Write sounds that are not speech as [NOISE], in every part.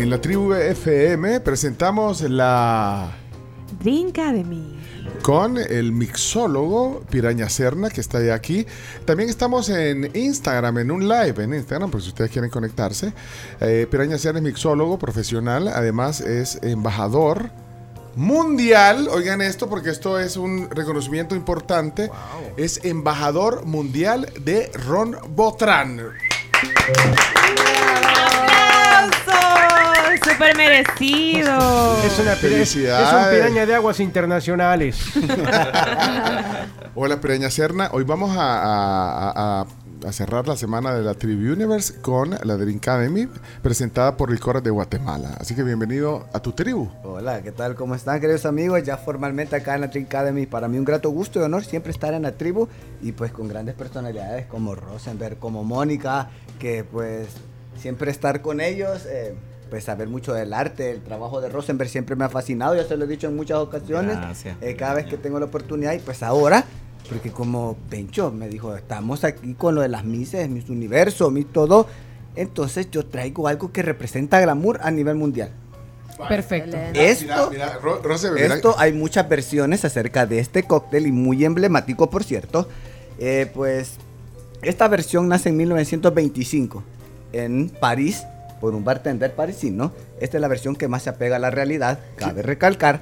En la tribu FM presentamos la Drink Academy con el mixólogo Piraña Serna, que está ya aquí. También estamos en Instagram, en un live en Instagram, por si ustedes quieren conectarse. Eh, Piraña Serna es mixólogo profesional, además es embajador mundial. Oigan esto, porque esto es un reconocimiento importante. Es embajador mundial de Ron Botran. Súper merecido. Es una pira- es un piraña de aguas internacionales. [LAUGHS] Hola Piraña Serna, hoy vamos a, a- a- a cerrar la semana de la Tribu Universe con la Drink Academy presentada por Licores de Guatemala. Así que bienvenido a tu tribu. Hola, ¿qué tal? ¿Cómo están, queridos amigos? Ya formalmente acá en la Drink Academy, para mí un grato gusto y honor siempre estar en la tribu y pues con grandes personalidades como Rosenberg, como Mónica, que pues siempre estar con ellos, eh, pues saber mucho del arte, el trabajo de Rosenberg siempre me ha fascinado, ya se lo he dicho en muchas ocasiones, eh, cada vez que tengo la oportunidad y pues ahora, porque como Pencho me dijo, estamos aquí con lo de las Mises, Miss Universo, Miss todo, entonces yo traigo algo que representa glamour a nivel mundial. Perfecto. Esto, Mira, Ro- mira- esto hay muchas versiones acerca de este cóctel y muy emblemático, por cierto. Eh, pues esta versión nace en 1925 en París por un bartender parisino. Esta es la versión que más se apega a la realidad, cabe recalcar,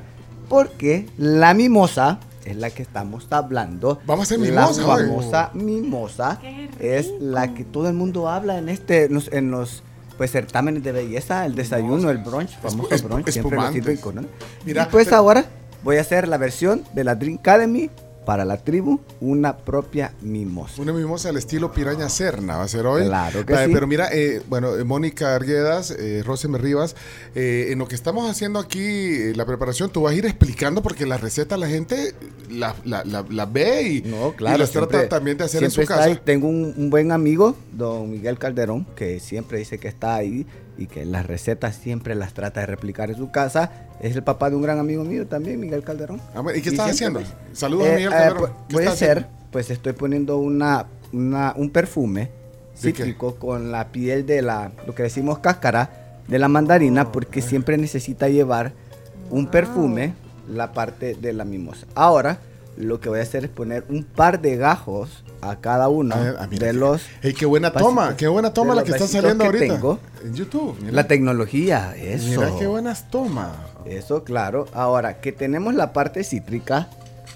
porque la mimosa es la que estamos hablando. Vamos a hacer La mimosa hoy. famosa mimosa es la que todo el mundo habla en este en los, en los, pues certámenes de belleza, el desayuno, el brunch, famoso brunch, siempre lo sirven con ¿no? Mira, y pues pero- ahora voy a hacer la versión de la Drink Academy para la tribu, una propia mimosa. Una mimosa al estilo Piraña Serna va a ser hoy. Claro que sí. Pero mira, eh, bueno, eh, Mónica Arguedas, eh, Rosemary Rivas, eh, en lo que estamos haciendo aquí, la preparación, tú vas a ir explicando porque la receta la gente la, la- la- la ve y, No, y claro. las trata también de hacer en su está ahí. casa. Tengo un, un buen amigo, don Miguel Calderón, que siempre dice que está ahí y que las recetas siempre las trata de replicar en su casa. Es el papá de un gran amigo mío también, Miguel Calderón. Ah, ¿Y qué estás haciendo? pues, Saludos a Eh, Miguel eh, Calderón. pu- ¿Qué puede ser, haciendo? pues estoy poniendo una, una- un perfume cítrico con la piel de la, lo que decimos cáscara, de la mandarina, porque siempre necesita llevar un perfume, la parte de la mimosa. Ahora, lo que voy a hacer es poner un par de gajos a cada uno Ah, ah, mira de los... Ey, qué buena toma, qué buena toma la que está saliendo que ahorita tengo. en YouTube. Mira, La tecnología, eso. mira qué buenas tomas. Eso, claro. Ahora que tenemos la parte cítrica,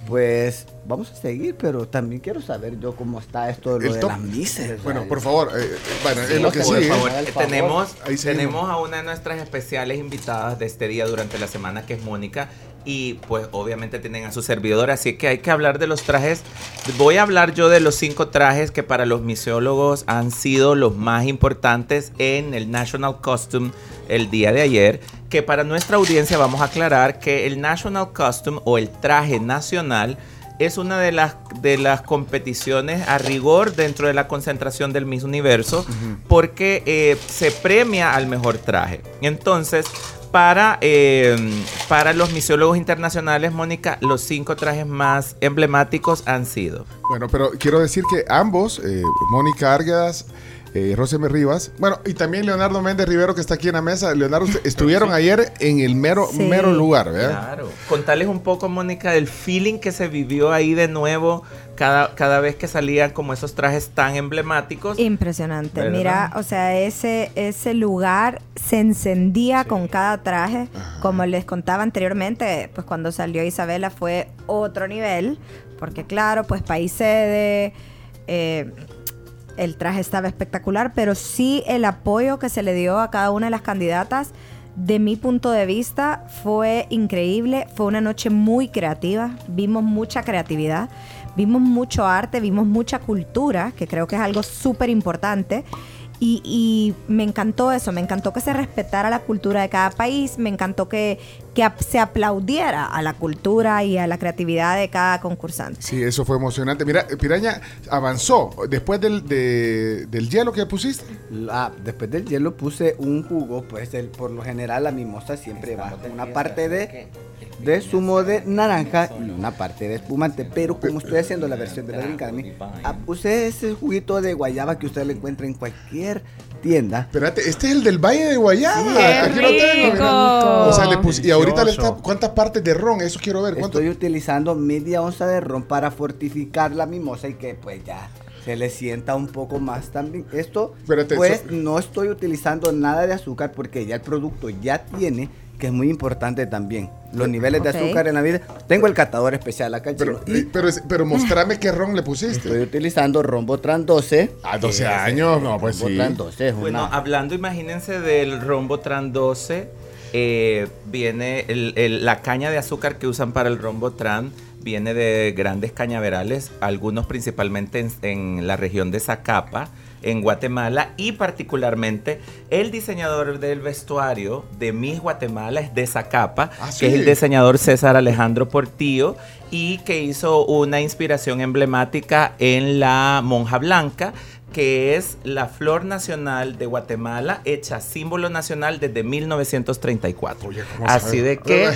pues vamos a seguir, pero también quiero saber yo cómo está esto de lo de las mises. Bueno, por favor, eh, eh, bueno, es lo que por sigue. favor. Haga el Eh, favor. Tenemos, tenemos a una de nuestras especiales invitadas de este día durante la semana, que es Mónica. Y pues obviamente tienen a su servidor, así que hay que hablar de los trajes. Voy a hablar yo de los cinco trajes que para los misiólogos han sido los más importantes en el National Costume el día de ayer. Que para nuestra audiencia vamos a aclarar que el National Costume o el traje nacional es una de las, de las competiciones a rigor dentro de la concentración del Miss Universo porque eh, se premia al mejor traje. Entonces, para, eh, para los misiólogos internacionales, Mónica, los cinco trajes más emblemáticos han sido. Bueno, pero quiero decir que ambos, eh, Mónica Arguedas, eh, Rivas, bueno, y también Leonardo Méndez Rivero que está aquí en la mesa. Leonardo, estuvieron ayer en el mero, Sí. mero lugar, ¿verdad? Claro. Contarles un poco, Mónica, del feeling que se vivió ahí de nuevo cada, cada vez que salían como esos trajes tan emblemáticos. Impresionante. ¿Verdad? Mira, o sea, ese, ese lugar se encendía con cada traje. Como les contaba anteriormente, pues cuando salió Isabela fue otro nivel. Porque claro, pues país sede, eh, el traje estaba espectacular, pero sí el apoyo que se le dio a cada una de las candidatas, de mi punto de vista, fue increíble. Fue una noche muy creativa. Vimos mucha creatividad. Vimos mucho arte, vimos mucha cultura, que creo que es algo súper importante. Y, y me encantó eso, me encantó que se respetara la cultura de cada país, me encantó que, que se aplaudiera a la cultura y a la creatividad de cada concursante. Sí, eso fue emocionante. Mira, eh, Piraña avanzó después del, de- del hielo que pusiste. Ah, después del hielo puse un jugo, pues el, por lo general la mimosa siempre va con una parte de, de zumo de naranja y una parte de espumante, pero como estoy haciendo la versión de la Drink Academy, ah, puse ese juguito de guayaba que usted le encuentra en cualquier tienda. Espérate, este es el del Valle de Guayaba. ¡Qué Aquí lo tengo. O sea, le puse- y ahorita le está. ¿Cuántas partes de ron? Eso quiero ver. ¿Cuánto? Estoy utilizando media onza de ron para fortificar la mimosa y que pues ya se le sienta un poco más también. Esto, Espérate, pues so- no estoy utilizando nada de azúcar porque ya el producto ya tiene, que es muy importante también, los niveles de azúcar en la vida. Tengo el catador especial acá, Pero, y eh, pero, pero mostrame qué ron le estoy pusiste. utilizando Rombotran 12. A 12 que es- años, no, pues sí. Rombotran 12 es Bueno, una- hablando, imagínense del Rombotran 12, eh, viene el- el- la caña de azúcar que usan para el Rombotran, viene de grandes cañaverales, algunos principalmente en, en la región de Zacapa, en Guatemala, y particularmente el diseñador del vestuario de Miss Guatemala es de Zacapa, Ah, que es el diseñador César Alejandro Portillo, y que hizo una inspiración emblemática en la monja blanca, que es la flor nacional de Guatemala, hecha símbolo nacional desde 1934. Oye, ¿cómo Así sabe? de que,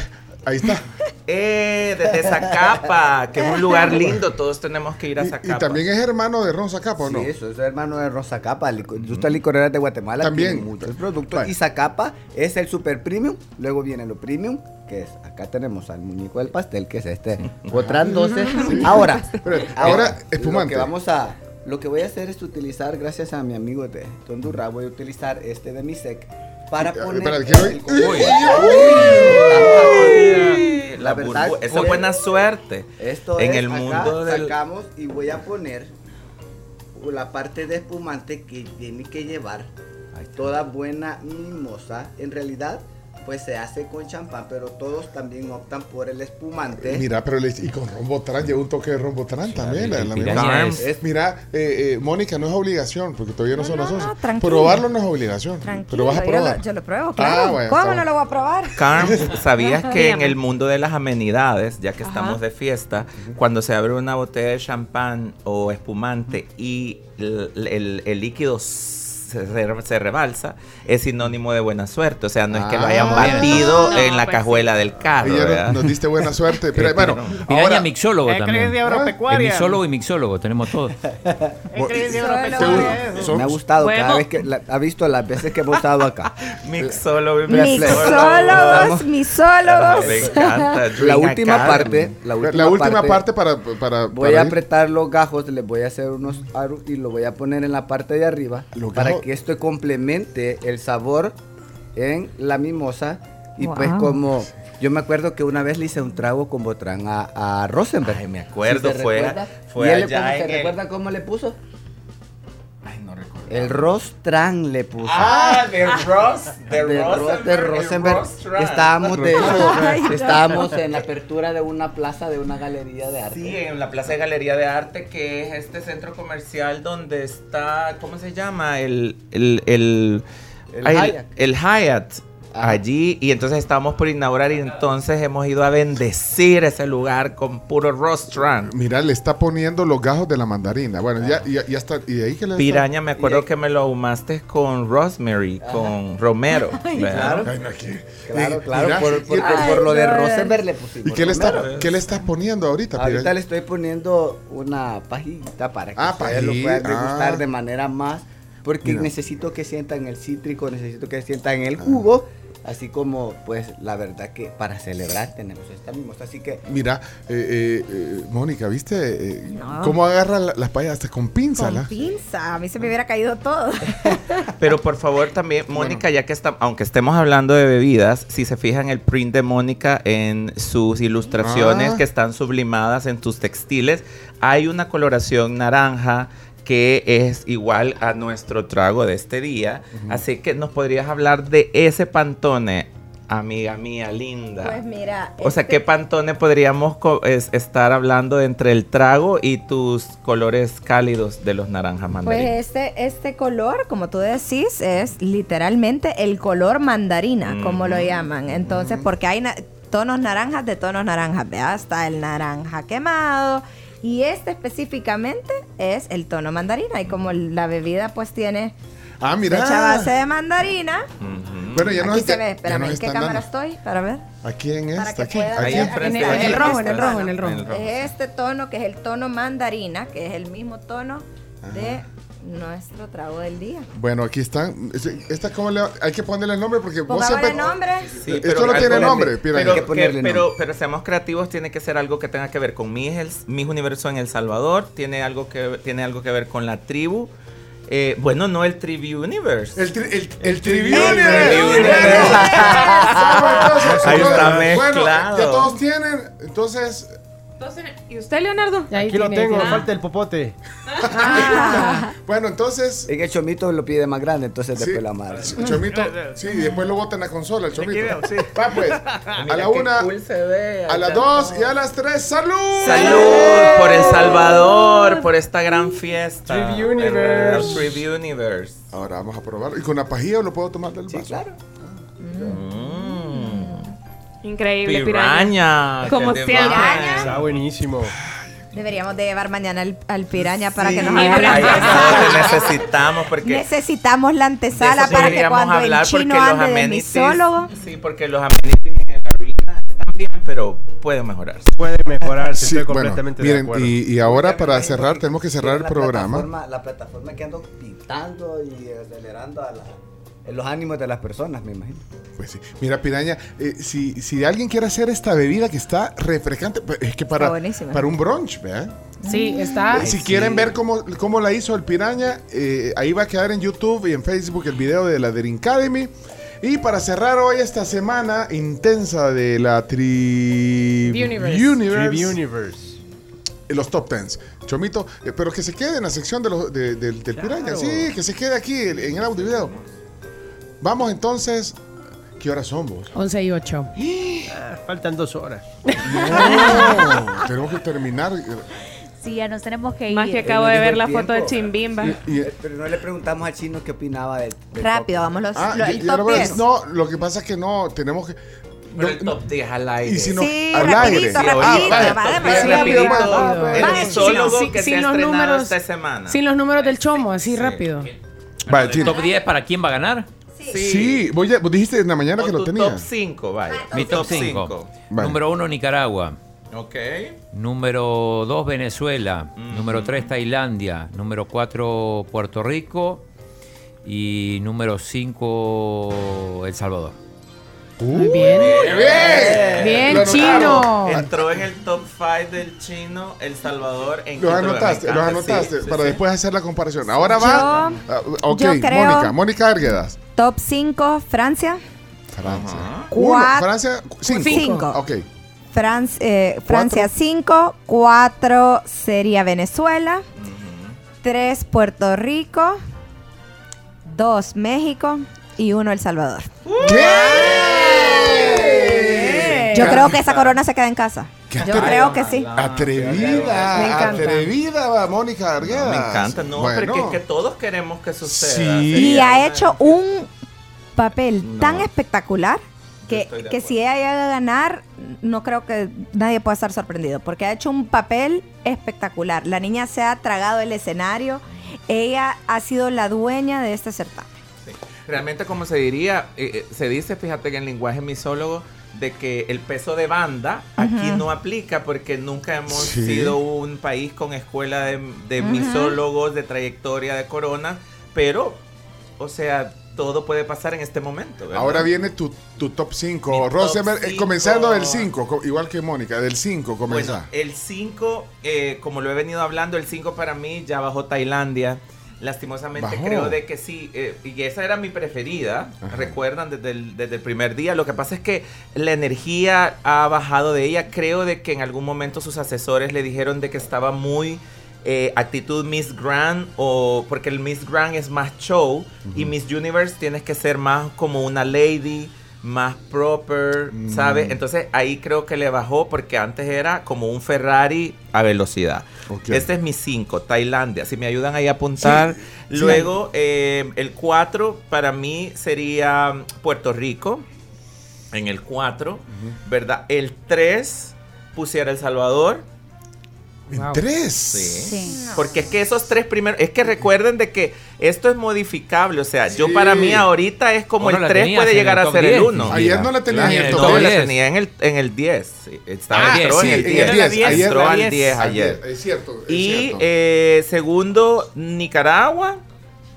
Ahí está. [LAUGHS] eh, desde Zacapa, que es un lugar lindo, todos tenemos que ir a Zacapa. y también es hermano de Ron Zacapa, ¿o no? Sí, eso es hermano de Rosa Capa, lico- industria licorera de Guatemala. También. Tiene muchos productos. Vale. Y Zacapa es el super premium. Luego viene lo premium, que es, acá tenemos al muñeco del pastel, que es este. [LAUGHS] Botran 12. Ahora, [LAUGHS] Pero, ahora, Lo espumante. que vamos a. Lo que voy a hacer es utilizar, gracias a mi amigo de Tondurra, voy a utilizar este de Misec para Eh, poner. quiero- el- Uy. Uy. La verdad, voy- es buena suerte. Esto en es, el acá mundo del... sacamos y voy a poner la parte de espumante que tiene que llevar toda buena mimosa. En realidad, pues se hace con champán, pero todos también optan por el espumante. Mira, pero le, y con Rombotrán lleva un toque de Rombotrán también. la- el la piraña misma- es- Es- Mira, eh, eh, Mónica, no es obligación, porque todavía no, No, son no, las no, 11. tranquilo. Probarlo no es obligación, Tranquilo, pero vas a yo probar. lo, yo lo pruebo, claro. bueno, ¿Cómo no lo voy a probar? Carm, ¿sabías [LAUGHS] que en el mundo de las amenidades, ya que Ajá. estamos de fiesta, cuando se abre una botella de champán o espumante y el, el- el líquido se, re- se rebalsa, es sinónimo de buena suerte? O sea, no es que lo hayan Ah. batido No, en la pues cajuela del carro, Ayer ¿verdad? nos diste buena suerte. Pero bueno, Piraña ahora, mixólogo Es también. agropecuaria. mixólogo y mixólogo, tenemos todo. [LAUGHS] Es creencia Solo- agropecuaria eso. Son- Me ha gustado cada vez que la- ha visto las veces que hemos estado acá. [LAUGHS] Mixólogo y Mixólogos, misólogos. Me encanta. La última parte, la última, la última parte, parte, para, para, Voy para a ir- apretar los gajos, les voy a hacer unos aros y lo voy a poner en la parte de arriba Los para que esto complemente el sabor en la mimosa. Y pues como yo me acuerdo que una vez le hice un trago con Botrán a, a Rosenberg. Ay, me acuerdo, ¿Sí se fue- fue ¿Y él le allá en ¿Se el- recuerda cómo le puso? El Rostran le puso. Ah, de Ross, de, de, Ro- Rosenberg, de el Rosenberg. Rostran. Estábamos de [LAUGHS] eso, no. estábamos en la apertura de una plaza de una galería de arte. Sí, en la Plaza de Galería de Arte, que es este centro comercial donde está, ¿cómo se llama? El, el, el, El ay, Hyatt. el Hyatt. Ajá. Allí, y entonces estábamos por inaugurar y entonces hemos ido a bendecir ese lugar con puro rostran. Mira, le está poniendo los gajos de la mandarina. Bueno, ya, ya, ya está. ¿Y de ahí que le Piraña, me acuerdo que me lo ahumaste con rosemary, con romero. [LAUGHS] ¿verdad? claro. Ay, no, aquí. Claro, claro, mira, por, por- Ay, por lo de Rosenberg le pusimos. ¿Y qué le, está, qué le estás poniendo ahorita, Ahorita Piraña? le estoy poniendo una pajita para que Ah, ustedes lo puedan pajita, degustar ah. de manera más. Porque Mira. necesito que sientan el cítrico, necesito que sientan el jugo. Así como, pues, la verdad que para celebrar tenemos esta mimosa. Así que Mira, eh, eh, eh, Mónica, ¿viste eh, No. cómo agarra la- las payas hasta con pinza? Con la? pinza. A mí se me hubiera caído todo. [LAUGHS] Pero por favor también, Mónica, ya que está, aunque estemos hablando de bebidas, si se fijan el print de Mónica en sus ilustraciones Ah. que están sublimadas en tus textiles, hay una coloración naranja que es igual a nuestro trago de este día. Así que nos podrías hablar de ese pantone, amiga mía linda. Pues mira. o sea, este- ¿qué pantone podríamos es- estar hablando entre el trago y tus colores cálidos de los naranjas mandarinas? Pues este, este color, como tú decís, es literalmente el color mandarina, como lo llaman. Entonces, porque hay na- tonos naranjas de tonos naranjas, ¿verdad? Está el naranja quemado. Y este específicamente es el tono mandarina. Y como la bebida pues tiene Ah, mira. hecha base de mandarina. Ujú. Bueno, ya nos aquí se ve, espérame, ¿en qué cámara estoy? Para ver. Aquí en esta, aquí. Ahí enfrente. En el- ahí en el rojo, en el está. rojo, en el rojo. En el rojo. Es este tono que es el tono mandarina, que es el mismo tono de nuestro trago del día. Bueno, aquí están. Esta, ¿cómo le, hay que ponerle el nombre porque vos siempre. nombre. Sí, Esto no tiene nombre. Pero, Hay que ponerle que- pero, nombre. pero seamos creativos, tiene que ser algo que tenga que ver con Mis, el, Mis Universo en El Salvador, tiene algo que, tiene algo que ver con la tribu. Eh, bueno, no el Tribu Universe. El, tri, el, el Tribune. Tribune. Ahí está Bueno, mezclado. ya todos tienen. Entonces, Entonces, ¿Y usted, Leonardo? Aquí lo tiene, tengo, ah. falta el popote. [LAUGHS] bueno, entonces. En el chomito lo pide más grande, entonces Sí, después la madre. Chomito, [LAUGHS] sí, y después lo botan en la consola, el chomito. veo, sí. Va pues, [LAUGHS] a la una, cool se ve, a las dos y a las tres, ¡salud! Salud por El Salvador, por esta gran fiesta. Tribu Universe. El Universe. Ahora vamos a probar. ¿Y con la pajilla lo puedo tomar del vaso? Sí, claro. Increíble, piraña. Piraña. Como siempre. Está buenísimo. Deberíamos de llevar mañana al, al piraña para que nos haga la antesala. necesitamos porque Necesitamos la antesala para que cuando el hablar porque chino los ande de amenities- misólogo. Sí, porque los amenities en el arena están bien, pero pueden mejorarse. Puede mejorarse, Sí, estoy bueno, completamente de acuerdo. y, y ahora para cerrar, tenemos que cerrar el La programa. plataforma- La plataforma que ando pintando y acelerando a la- en los ánimos de las personas, me imagino. Pues sí. Mira, Piraña, eh, si, si alguien quiere hacer esta bebida que está refrescante, pues, es que para, para un brunch, ¿verdad? Sí, está. si quieren ver cómo, cómo la hizo el Piraña, eh, ahí va a quedar en YouTube y en Facebook el video de la Drink Academy. Y para cerrar hoy esta semana intensa de la Tri Universe. Universe, Universe. eh, los top tens. Chomito, eh, pero que se quede en la sección de los, de- del- del Piraña. Claro. Sí, que se quede aquí en el audio video. Vamos entonces. ¿Qué horas son vos? 11 y 8. Ah, faltan dos horas. No, [LAUGHS] tenemos que terminar. Sí, ya nos tenemos que ir. Más que acabo de ver la foto de tiempo. Chimbimba. Y- Eh, Pero no le preguntamos al chino qué opinaba del, del Rápido, vamos los, ah, lo- y- el y top voy a 10. decir- no, lo que pasa es que no, tenemos que. Pero no- el top 10 al aire. y si no, Sí, al rapidito, aire. rapidito, Ah, vaya, va, top va, 10 va, rápido, rapidito. va, va, va. El Va, misólogo sin- los números- esta semana. Sin los números del chomo, así rápido. Chino. Top 10 para quién va a ganar. Sí, voy a- vos dijiste en la mañana O que lo tenía. top 5, vaya. Mi top cinco. 5. Vale. Número 1, Nicaragua. Ok. Número 2, Venezuela. Número 3, Tailandia. Número 4, Puerto Rico. Y número 5, El Salvador. Muy bien. ¡Bien! Bien, chino. Entró en el top 5 del chino El Salvador en Los anotaste, los anotaste sí, para sí. después hacer la comparación. Ahora va. ah, ok, yo creo- Mónica, Mónica Arguedas. Top 5, Francia. Francia. Uno, Francia, cinco. Cinco. Ok. Fran- eh, Francia 5, 4 sería Venezuela, 3 Puerto Rico, 2 México y 1 El Salvador. ¿Qué? Yo creo que esa corona se queda en casa. Yo creo que sí. Atrevida, Me encanta. atrevida Mónica Arguedas. Me encanta, no, Bueno. porque es que todos queremos que suceda. Sí. Y ha hecho un papel No. tan espectacular que, que si ella llega a ganar, no creo que nadie pueda estar sorprendido, porque ha hecho un papel espectacular. La niña se ha tragado el escenario, ella ha sido la dueña de este certamen. Sí. Realmente, como se diría, eh, eh, se dice, fíjate que en lenguaje misólogo, de que el peso de banda aquí no aplica porque nunca hemos Sí. sido un país con escuela de, de misólogos, de trayectoria de corona, pero, o sea, todo puede pasar en este momento. ¿verdad? Ahora viene tu, tu top 5. Mi top Rosenberg, eh, cinco. comenzando del 5, igual que Mónica, del 5 Bueno, comienza. el 5, como lo he venido hablando, el 5 para mí ya bajó Tailandia. Lastimosamente Bajó. creo de que sí, eh, y esa era mi preferida, Ajá. recuerdan desde el, desde el primer día. Lo que pasa es que la energía ha bajado de ella. Creo de que en algún momento sus asesores le dijeron de que estaba muy eh, actitud Miss Grand o porque el Miss Grand es más show y Miss Universe tienes que ser más como una lady, más proper, Mm. ¿sabes? Entonces ahí creo que le bajó porque antes era como un Ferrari a velocidad. Este es mi 5, Tailandia. Si me ayudan ahí a apuntar. Sí, Luego, eh, el 4 para mí sería Puerto Rico. En el 4, ¿verdad? El 3 pusiera El Salvador. En Wow. tres. Sí. Porque es que esos tres primeros, es que recuerden de que esto es modificable, o sea, yo para mí ahorita es como no el la 3 tenías puede llegar a ser el 10, 1. Ayer no la tenías en el top No, la 10. tenía en el, en el 10. sí, Estaba Ah, entró sí, en el en 10. el 10, ayer entró al 10. 10 ayer. Es cierto. es Y cierto. eh, segundo, Nicaragua.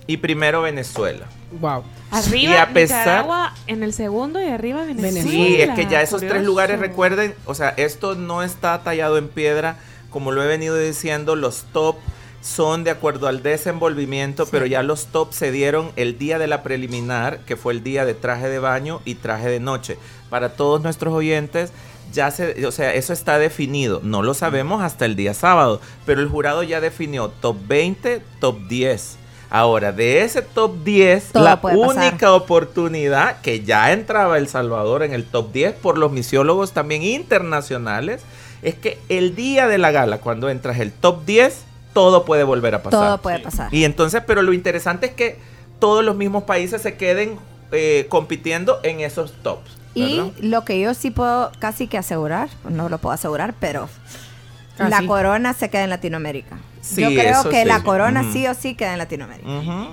Y primero, Venezuela. Wow. Arriba Y a pesar- Nicaragua en el segundo y arriba Venezuela. Sí, es que ya esos tres lugares, recuerden, o sea, esto no está tallado en piedra, como lo he venido diciendo, los top son de acuerdo al desenvolvimiento, pero ya los top se dieron el día de la preliminar, que fue el día de traje de baño y traje de noche. Para todos nuestros oyentes, ya se, o sea, eso está definido. No lo sabemos hasta el día sábado, pero el jurado ya definió top 20, top 10. Ahora, de ese top 10, Todo la pasar. única oportunidad que ya entraba El Salvador en el top 10 por los misiólogos también internacionales es que el día de la gala, cuando entras el top 10, todo puede volver a pasar. Todo puede pasar. Y entonces, pero lo interesante es que todos los mismos países se queden eh, compitiendo en esos tops. Y lo que yo sí puedo casi que asegurar, no lo puedo asegurar, pero Ah, la sí. corona se queda en Latinoamérica. Sí, yo creo eso que sí. la corona sí o sí queda en Latinoamérica.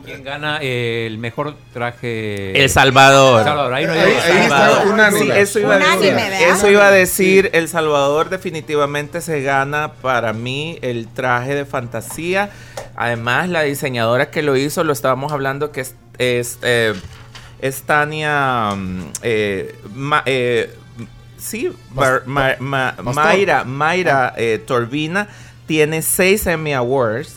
¿Quién gana eh, el mejor traje? El Salvador. Salvador, ahí no hay Ahí- duda. ahí está Salvador. unánime. Sí, eso iba, a decir, ¿verdad? eso iba a decir. El Salvador definitivamente se gana para mí el traje de fantasía. Además, la diseñadora que lo hizo, lo estábamos hablando, que es, es, eh, es Tania. mm, eh, Ma- eh, sí, Bar- Ma- Ma- Pastor. Mayra, Mayra eh, Torbina tiene seis Emmy Awards.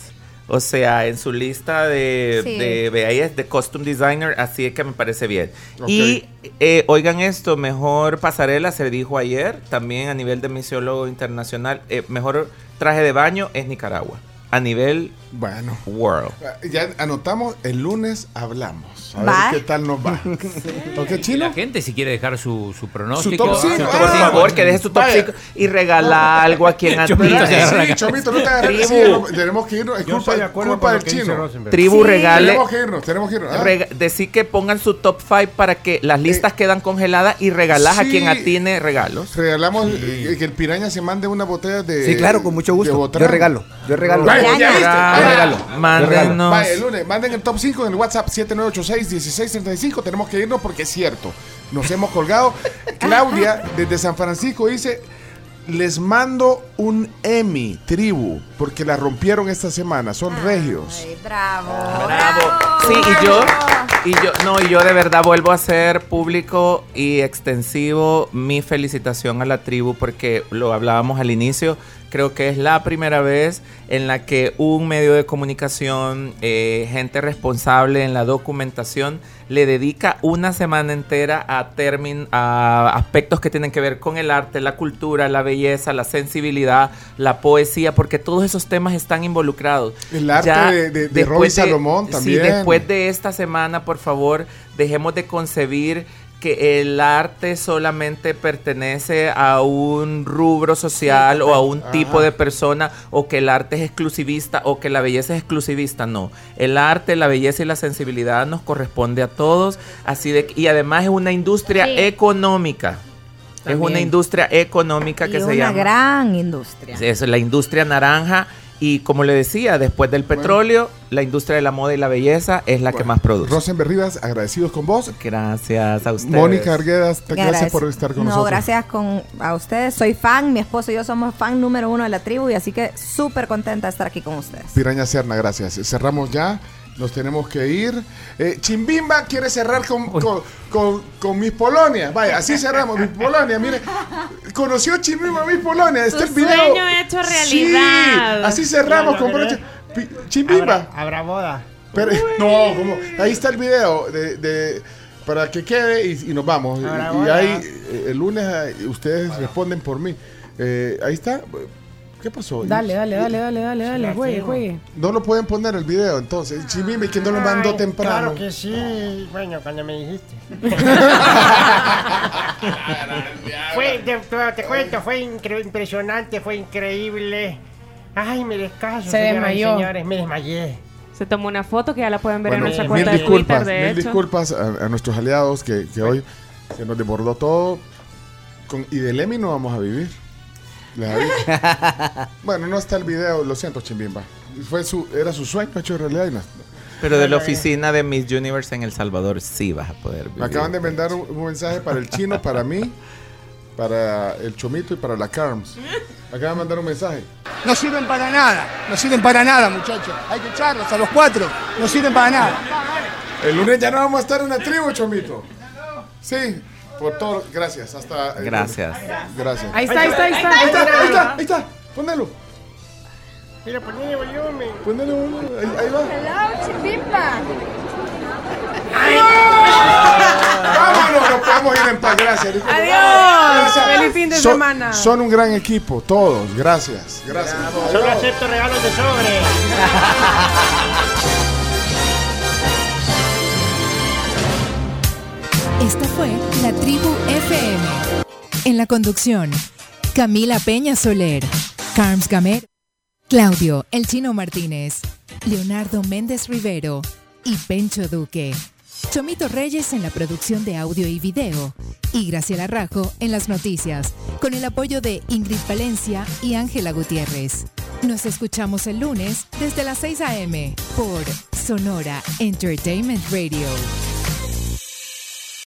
O sea, en su lista de, Sí. de, de es de Costume Designer, así es que me parece bien. Y eh, oigan esto, mejor pasarela se dijo ayer, también a nivel de misiólogo internacional, eh, mejor traje de baño es Nicaragua, a nivel Bueno. world. Ya anotamos, el lunes hablamos. A Va. ver qué tal nos va. [LAUGHS] ¿Ok, Y chino? la gente si quiere dejar su, su pronóstico. top su ah, top Por cinco. favor, que deje su top Vaya. 5 y regala algo a quien [LAUGHS] Chomito Sí, Chomito, no te agarres. Sí, tenemos que irnos. Es Yo culpa, de del chino. Tribu Sí. regale. Tenemos que irnos, tenemos que irnos. Ah. rega- decir que pongan su top 5 para que las listas quedan congeladas y regalas a quien atine regalos. Regalamos eh, que el piraña se mande una botella de. Sí, claro, con mucho gusto. Yo regalo. Yo regalo. Vaya, ya. Ah, Vaya. regalo. Mándenos. Vaya, el lunes, manden el top 5 en el WhatsApp 7986-1635. Tenemos que irnos porque es cierto. Nos hemos colgado. [LAUGHS] Claudia, desde San Francisco, dice: Les mando un Emmy, tribu, porque la rompieron esta semana. Son regios. Bravo. Bravo. Sí, y yo, y yo, no, y yo de verdad vuelvo a hacer público y extensivo mi felicitación a la tribu porque lo hablábamos al inicio. Creo que es la primera vez en la que un medio de comunicación, eh, gente responsable en la documentación, le dedica una semana entera a, termin a aspectos que tienen que ver con el arte, la cultura, la belleza, la sensibilidad, la poesía, porque todos esos temas están involucrados. El arte Ya de, de, de Roy Salomón sí, también. después de esta semana, por favor, dejemos de concebir que el arte solamente pertenece a un rubro social o a un tipo Ajá. de persona o que el arte es exclusivista o que la belleza es exclusivista, no. El arte, la belleza y la sensibilidad nos corresponde a todos, así de y además es una industria Sí. económica. Es una industria económica Y que se una llama gran industria. es la industria naranja y como le decía, después del petróleo, la industria de la moda y la belleza es la que más produce. Rosenberg Rivas, agradecidos con vos. Gracias a ustedes. Mónica Arguedas, te- gracias Gracias. por estar con no, nosotros. gracias con, a ustedes. Soy fan, mi esposo y yo somos fan número uno de la tribu y así que súper contenta de estar aquí con ustedes. Piraña Serna, gracias. Cerramos ya. Nos tenemos que ir. Eh, Chimbimba quiere cerrar con, con, con, con Miss Polonia. Vaya, así cerramos. Miss Polonia, mire. Conoció Chimbimba Miss Polonia. Este es el video. sueño hecho realidad. Sí, así cerramos con broche. Chimbimba. Habrá, habrá boda. Pero- no, como, ahí está el video de, de- para que quede y, y nos vamos. Y, ahí, eh, el lunes, eh, ustedes responden por mí. Eh, ahí está. ¿Qué pasó? Dale, dale, dale, dale, dale, dale. Juegue, juegue. No lo pueden poner el video entonces. Chimbimba, ¿y quién no lo mandó Ay, temprano? Claro que sí. Bueno, cuando me dijiste. [LAUGHS] fue, te, te- cuento, fue incre- impresionante, fue increíble. Ay, me descaso. Se señoras y desmayó. Señores, me desmayé. Se tomó una foto que ya la pueden ver Bueno, en nuestra mil cuenta de disculpas, Twitter, de mil hecho. disculpas a, a nuestros aliados que, que hoy se nos desbordó todo. Con, y del Emi no vamos a vivir. La vi. [LAUGHS] bueno, no está el video, lo siento, Chimbimba. Fue su, era su sueño hecho realidad y no. Pero de la oficina de Miss Universe en El Salvador sí vas a poder Me vivir. acaban de mandar un, un mensaje para el chino, para mí, para el chomito y para la Carms. Me acaban de mandar un mensaje. No sirven para nada, no sirven para nada, muchachos. Hay que echarlos a los cuatro, no sirven para nada. El lunes ya no vamos a estar en la tribu, chomito. Sí, por todo. Gracias. Hasta. el Gracias. lunes. Gracias. Ahí está, ahí está, ahí está. Ahí está, ahí está, ahí está. Póndelo. Mira, ponle volumen. Póndelo. Ahí, ahí va. Vámonos, nos podemos ir en paz. Gracias. Adiós. Feliz fin de Son- semana. Son un gran equipo, todos. Gracias. Gracias. Solo acepto regalos de sobre. [LAUGHS] Esta fue la Tribu FM. En la conducción, Camila Peña Soler, Carms Gamer, Claudio El Chino Martínez, Leonardo Méndez Rivero y Pencho Duque. Chomito Reyes en la producción de audio y video y Graciela Rajo en las noticias, con el apoyo de Ingrid Valencia y Ángela Gutiérrez. Nos escuchamos el lunes desde las 6 a.m. por Sonora Entertainment Radio.